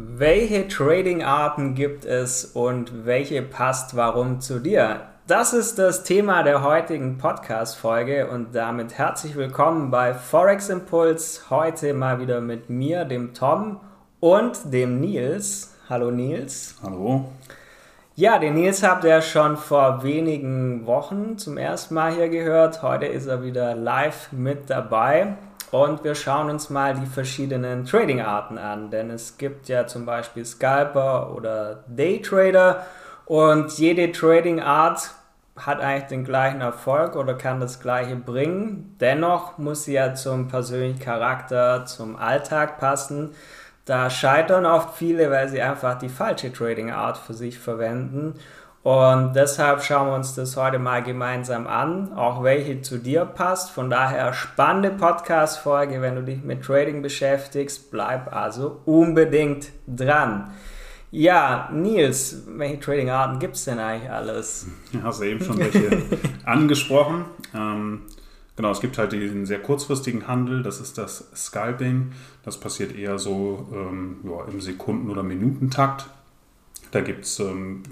Welche Trading-Arten gibt es und welche passt warum zu dir? Das ist das Thema der heutigen Podcast-Folge und damit herzlich willkommen bei Forex Impuls. Heute mal wieder mit mir, dem Tom und dem Nils. Hallo Nils. Hallo. Ja, den Nils habt ihr schon vor wenigen Wochen zum ersten Mal hier gehört. Heute ist er wieder live mit dabei. Und wir schauen uns mal die verschiedenen Trading-Arten an, denn es gibt ja zum Beispiel Scalper oder Daytrader und jede Trading-Art hat eigentlich den gleichen Erfolg oder kann das gleiche bringen. Dennoch muss sie ja zum persönlichen Charakter, zum Alltag passen. Da scheitern oft viele, weil sie einfach die falsche Trading-Art für sich verwenden. Und deshalb schauen wir uns das heute mal gemeinsam an, auch welche zu dir passt. Von daher spannende Podcast-Folge, wenn du dich mit Trading beschäftigst. Bleib also unbedingt dran. Ja, Nils, welche Trading-Arten gibt es denn eigentlich alles? Ja, hast du eben schon welche angesprochen. Ähm, genau, es gibt halt diesen sehr kurzfristigen Handel, das ist das Scalping. Das passiert eher so ähm, ja, im Sekunden- oder Minutentakt. Da gibt es ähm,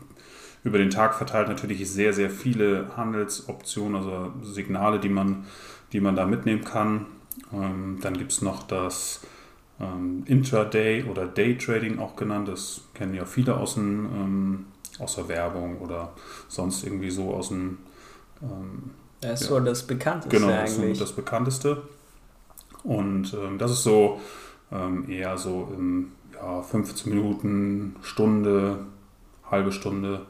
über den Tag verteilt natürlich sehr, sehr viele Handelsoptionen, also Signale, die man, die man da mitnehmen kann. Ähm, dann gibt es noch das ähm, Intraday oder Daytrading auch genannt. Das kennen ja viele aus, dem, ähm, aus der Werbung oder sonst irgendwie so aus dem. Ähm, das ist ja, so das Bekannteste genau, eigentlich. Das ist das Bekannteste. Und ähm, das ist so ähm, eher so im ja, 15 Minuten, Stunde, halbe Stunde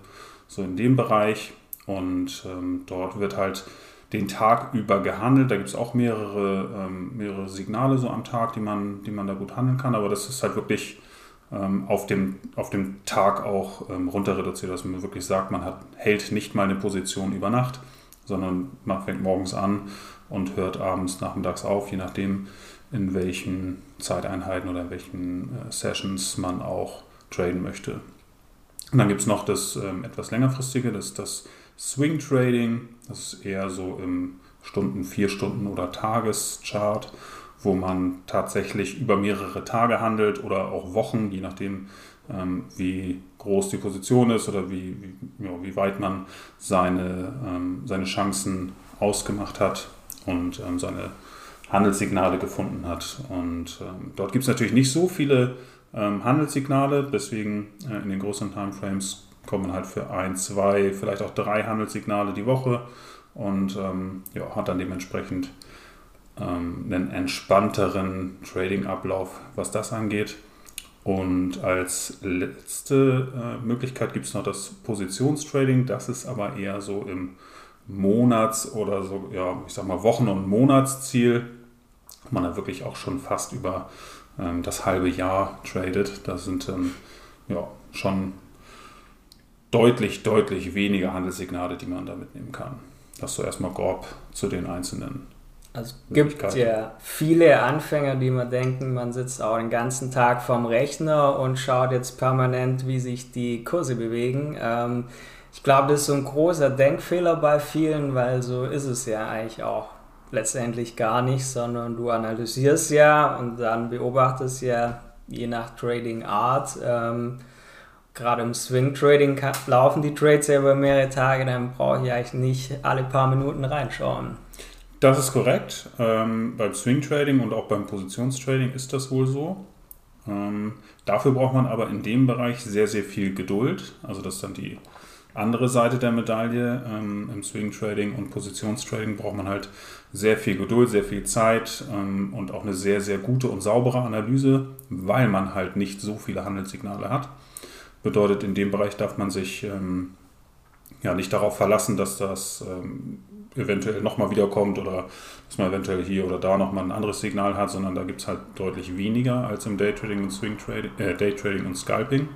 so in dem Bereich. Und ähm, dort wird halt den Tag über gehandelt. Da gibt es auch mehrere, ähm, mehrere Signale so am Tag, die man, die man da gut handeln kann. Aber das ist halt wirklich ähm, auf, dem, auf dem Tag auch ähm, runter reduziert, dass man wirklich sagt, man hat, hält nicht mal eine Position über Nacht, sondern man fängt morgens an und hört abends, nachmittags auf, je nachdem, in welchen Zeiteinheiten oder in welchen äh, Sessions man auch traden möchte. Und dann gibt es noch das ähm, etwas längerfristige, das ist das Swing Trading. Das ist eher so im Stunden, vier Stunden oder Tageschart, wo man tatsächlich über mehrere Tage handelt oder auch Wochen, je nachdem, ähm, wie groß die Position ist oder wie, wie, ja, wie weit man seine, ähm, seine Chancen ausgemacht hat und ähm, seine Handelssignale gefunden hat. Und ähm, dort gibt es natürlich nicht so viele ähm, Handelssignale. Deswegen äh, in den größeren Timeframes kommen halt für ein, zwei, vielleicht auch drei Handelssignale die Woche und ähm, ja, hat dann dementsprechend ähm, einen entspannteren Trading-Ablauf, was das angeht. Und als letzte äh, Möglichkeit gibt es noch das Positionstrading. Das ist aber eher so im Monats- oder so, ja, ich sag mal Wochen- und Monatsziel. Man da wirklich auch schon fast über ähm, das halbe Jahr tradet. Da sind ähm, ja, schon deutlich, deutlich weniger Handelssignale, die man da mitnehmen kann. Das so erstmal grob zu den einzelnen. Also es gibt ja viele Anfänger, die man denken, man sitzt auch den ganzen Tag vorm Rechner und schaut jetzt permanent, wie sich die Kurse bewegen. Ähm, ich glaube, das ist so ein großer Denkfehler bei vielen, weil so ist es ja eigentlich auch letztendlich gar nicht, sondern du analysierst ja und dann beobachtest ja je nach Trading Art. Ähm, Gerade im Swing Trading laufen die Trades ja über mehrere Tage, dann brauche ich eigentlich nicht alle paar Minuten reinschauen. Das ist korrekt. Ähm, beim Swing Trading und auch beim Positionstrading ist das wohl so. Ähm, dafür braucht man aber in dem Bereich sehr, sehr viel Geduld. Also das ist dann die andere Seite der Medaille. Ähm, Im Swing Trading und Positionstrading braucht man halt sehr viel Geduld, sehr viel Zeit ähm, und auch eine sehr, sehr gute und saubere Analyse, weil man halt nicht so viele Handelssignale hat. Bedeutet, in dem Bereich darf man sich ähm, ja nicht darauf verlassen, dass das ähm, eventuell nochmal wiederkommt oder dass man eventuell hier oder da nochmal ein anderes Signal hat, sondern da gibt es halt deutlich weniger als im Daytrading und Swing Trading, äh, Daytrading und Scalping.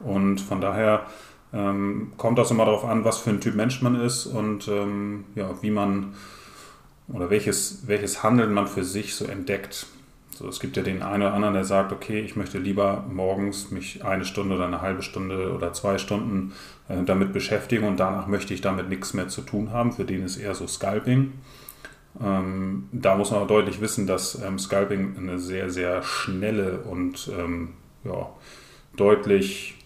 Und von daher ähm, kommt das immer darauf an, was für ein Typ Mensch man ist und ähm, ja, wie man oder welches, welches Handeln man für sich so entdeckt. So, es gibt ja den einen oder anderen, der sagt, okay, ich möchte lieber morgens mich eine Stunde oder eine halbe Stunde oder zwei Stunden äh, damit beschäftigen und danach möchte ich damit nichts mehr zu tun haben. Für den ist eher so Scalping. Ähm, da muss man aber deutlich wissen, dass ähm, Scalping eine sehr, sehr schnelle und ähm, ja, deutlich,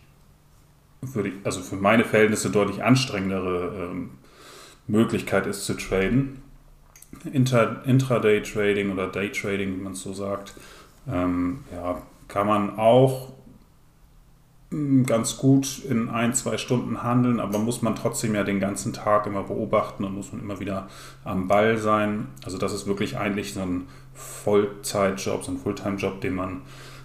für die, also für meine Verhältnisse deutlich anstrengendere ähm, Möglichkeit ist zu traden. Inter, Intraday-Trading oder Day-Trading, wie man es so sagt, ähm, ja, kann man auch hm, ganz gut in ein, zwei Stunden handeln, aber muss man trotzdem ja den ganzen Tag immer beobachten und muss man immer wieder am Ball sein. Also das ist wirklich eigentlich so ein Vollzeitjob, so ein Fulltime-Job, den man,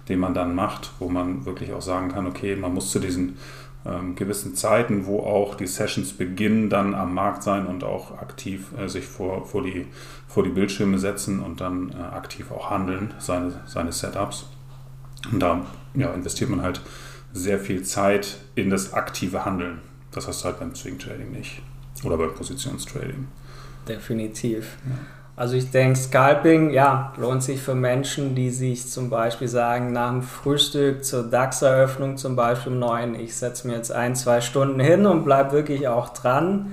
den man dann macht, wo man wirklich auch sagen kann, okay, man muss zu diesen ähm, gewissen Zeiten, wo auch die Sessions beginnen, dann am Markt sein und auch aktiv äh, sich vor, vor, die, vor die Bildschirme setzen und dann äh, aktiv auch handeln, seine, seine Setups. Und da ja, investiert man halt sehr viel Zeit in das aktive Handeln. Das hast du halt beim Swing Trading nicht. Oder beim Positionstrading. Definitiv. Ja. Also ich denke, Scalping, ja, lohnt sich für Menschen, die sich zum Beispiel sagen, nach dem Frühstück zur DAX-Eröffnung zum Beispiel um 9, ich setze mir jetzt ein, zwei Stunden hin und bleibe wirklich auch dran.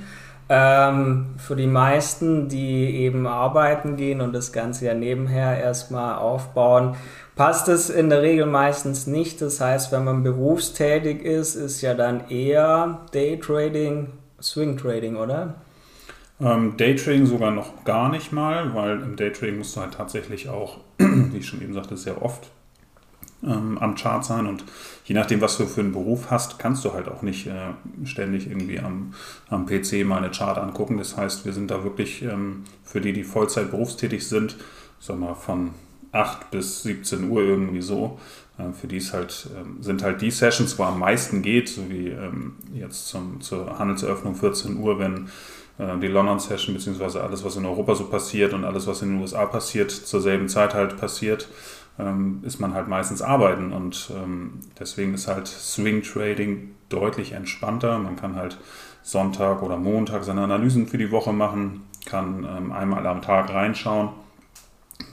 Ähm, für die meisten, die eben arbeiten gehen und das Ganze ja nebenher erstmal aufbauen, passt es in der Regel meistens nicht. Das heißt, wenn man berufstätig ist, ist ja dann eher Daytrading, Swing Trading, oder? Ähm, Daytrading sogar noch gar nicht mal, weil im Daytrading musst du halt tatsächlich auch, wie ich schon eben sagte, sehr oft ähm, am Chart sein und je nachdem, was du für einen Beruf hast, kannst du halt auch nicht äh, ständig irgendwie am, am PC mal eine Chart angucken. Das heißt, wir sind da wirklich ähm, für die, die Vollzeit berufstätig sind, sag mal von 8 bis 17 Uhr irgendwie so. Äh, für die halt, äh, sind halt die Sessions, wo am meisten geht, so wie ähm, jetzt zum, zur Handelseröffnung 14 Uhr, wenn die London Session, beziehungsweise alles, was in Europa so passiert und alles, was in den USA passiert, zur selben Zeit halt passiert, ähm, ist man halt meistens arbeiten. Und ähm, deswegen ist halt Swing Trading deutlich entspannter. Man kann halt Sonntag oder Montag seine Analysen für die Woche machen, kann ähm, einmal am Tag reinschauen,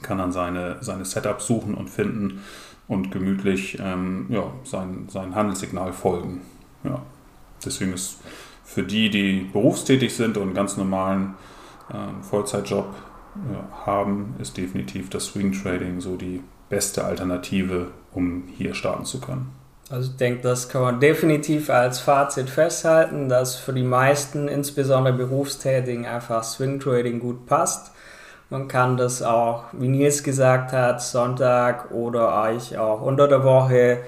kann dann seine, seine Setups suchen und finden und gemütlich ja, sein, sein Handelssignal folgen. Ja. Deswegen ist für die, die berufstätig sind und einen ganz normalen äh, Vollzeitjob ja, haben, ist definitiv das Swing Trading so die beste Alternative, um hier starten zu können. Also ich denke, das kann man definitiv als Fazit festhalten, dass für die meisten, insbesondere Berufstätigen, einfach Swing Trading gut passt. Man kann das auch, wie Nils gesagt hat, Sonntag oder eigentlich auch unter der Woche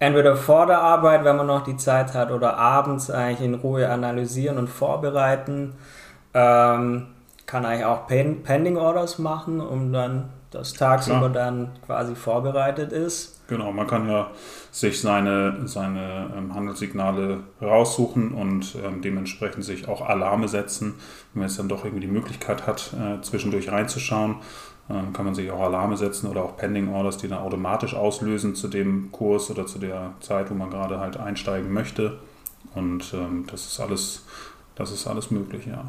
entweder vor der Arbeit, wenn man noch die Zeit hat, oder abends eigentlich in Ruhe analysieren und vorbereiten. Ähm, kann eigentlich auch Pending Orders machen, um dann das tagsüber Klar. dann quasi vorbereitet ist. Genau, man kann ja sich seine, seine ähm, Handelssignale raussuchen und ähm, dementsprechend sich auch Alarme setzen, wenn man jetzt dann doch irgendwie die Möglichkeit hat, äh, zwischendurch reinzuschauen ähm, kann man sich auch Alarme setzen oder auch Pending Orders, die dann automatisch auslösen zu dem Kurs oder zu der Zeit, wo man gerade halt einsteigen möchte. Und ähm, das ist alles, das ist alles möglich, ja.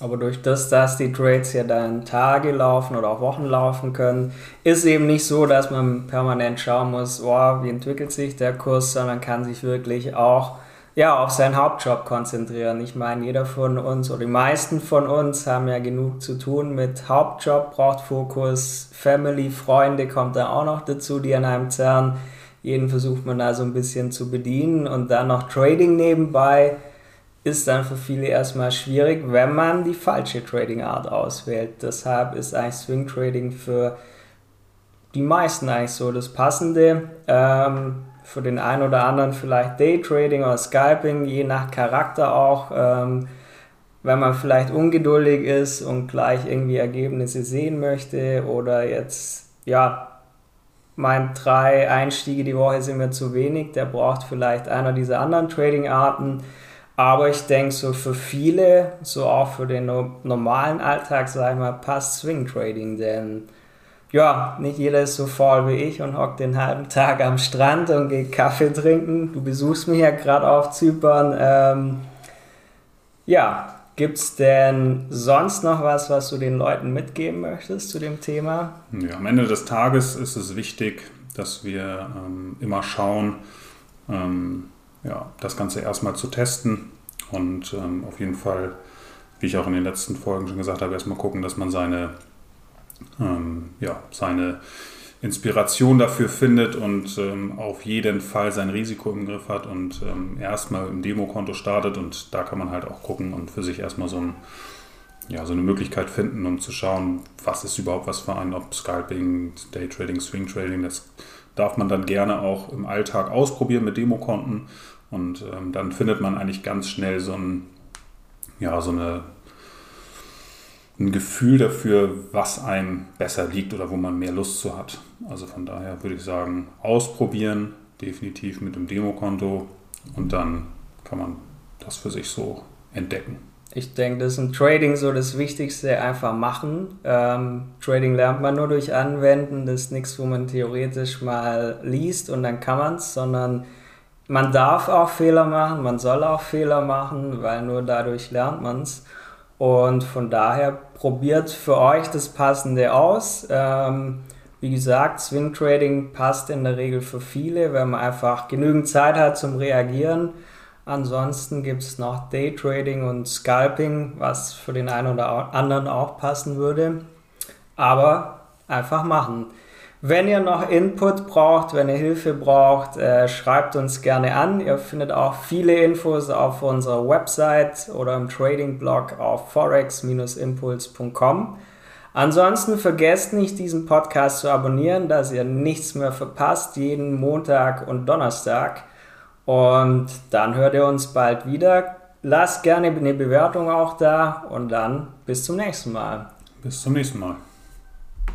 Aber durch das, dass die Trades ja dann Tage laufen oder auch Wochen laufen können, ist eben nicht so, dass man permanent schauen muss, oh, wie entwickelt sich der Kurs, sondern kann sich wirklich auch ja, auf seinen Hauptjob konzentrieren. Ich meine, jeder von uns oder die meisten von uns haben ja genug zu tun mit Hauptjob, braucht Fokus, Family, Freunde kommt da auch noch dazu, die an einem zerren. Jeden versucht man da so ein bisschen zu bedienen und dann noch Trading nebenbei ist dann für viele erstmal schwierig, wenn man die falsche Trading Art auswählt. Deshalb ist eigentlich Swing Trading für die meisten eigentlich so das Passende. Ähm, für den einen oder anderen vielleicht Daytrading oder Scalping, je nach Charakter auch. Ähm, wenn man vielleicht ungeduldig ist und gleich irgendwie Ergebnisse sehen möchte oder jetzt, ja, mein drei Einstiege die Woche sind mir zu wenig, der braucht vielleicht einer dieser anderen Trading-Arten. Aber ich denke, so für viele, so auch für den normalen Alltag, sag ich mal, passt Swing Trading, denn ja, nicht jeder ist so faul wie ich und hockt den halben Tag am Strand und geht Kaffee trinken. Du besuchst mich ja gerade auf Zypern. Ähm, ja, gibt es denn sonst noch was, was du den Leuten mitgeben möchtest zu dem Thema? Ja, am Ende des Tages ist es wichtig, dass wir ähm, immer schauen, ähm, ja, das Ganze erstmal zu testen und ähm, auf jeden Fall, wie ich auch in den letzten Folgen schon gesagt habe, erstmal gucken, dass man seine ähm, ja, seine Inspiration dafür findet und ähm, auf jeden Fall sein Risiko im Griff hat und ähm, erstmal im Demokonto startet und da kann man halt auch gucken und für sich erstmal so, ein, ja, so eine Möglichkeit finden, um zu schauen, was ist überhaupt was für ein, ob Scalping, Daytrading, Swing Trading, das darf man dann gerne auch im Alltag ausprobieren mit Demokonten und ähm, dann findet man eigentlich ganz schnell so, ein, ja, so eine ein Gefühl dafür, was einem besser liegt oder wo man mehr Lust zu hat. Also von daher würde ich sagen, ausprobieren, definitiv mit dem Demokonto und dann kann man das für sich so entdecken. Ich denke, das ist im Trading so das Wichtigste, einfach machen. Ähm, Trading lernt man nur durch Anwenden, das ist nichts, wo man theoretisch mal liest und dann kann man es, sondern man darf auch Fehler machen, man soll auch Fehler machen, weil nur dadurch lernt man es. Und von daher probiert für euch das Passende aus. Ähm, wie gesagt, Swing Trading passt in der Regel für viele, wenn man einfach genügend Zeit hat zum Reagieren. Ansonsten gibt es noch Day Trading und Scalping, was für den einen oder anderen auch passen würde. Aber einfach machen. Wenn ihr noch Input braucht, wenn ihr Hilfe braucht, äh, schreibt uns gerne an. Ihr findet auch viele Infos auf unserer Website oder im Trading-Blog auf forex-impuls.com. Ansonsten vergesst nicht, diesen Podcast zu abonnieren, dass ihr nichts mehr verpasst, jeden Montag und Donnerstag. Und dann hört ihr uns bald wieder. Lasst gerne eine Bewertung auch da und dann bis zum nächsten Mal. Bis zum nächsten Mal.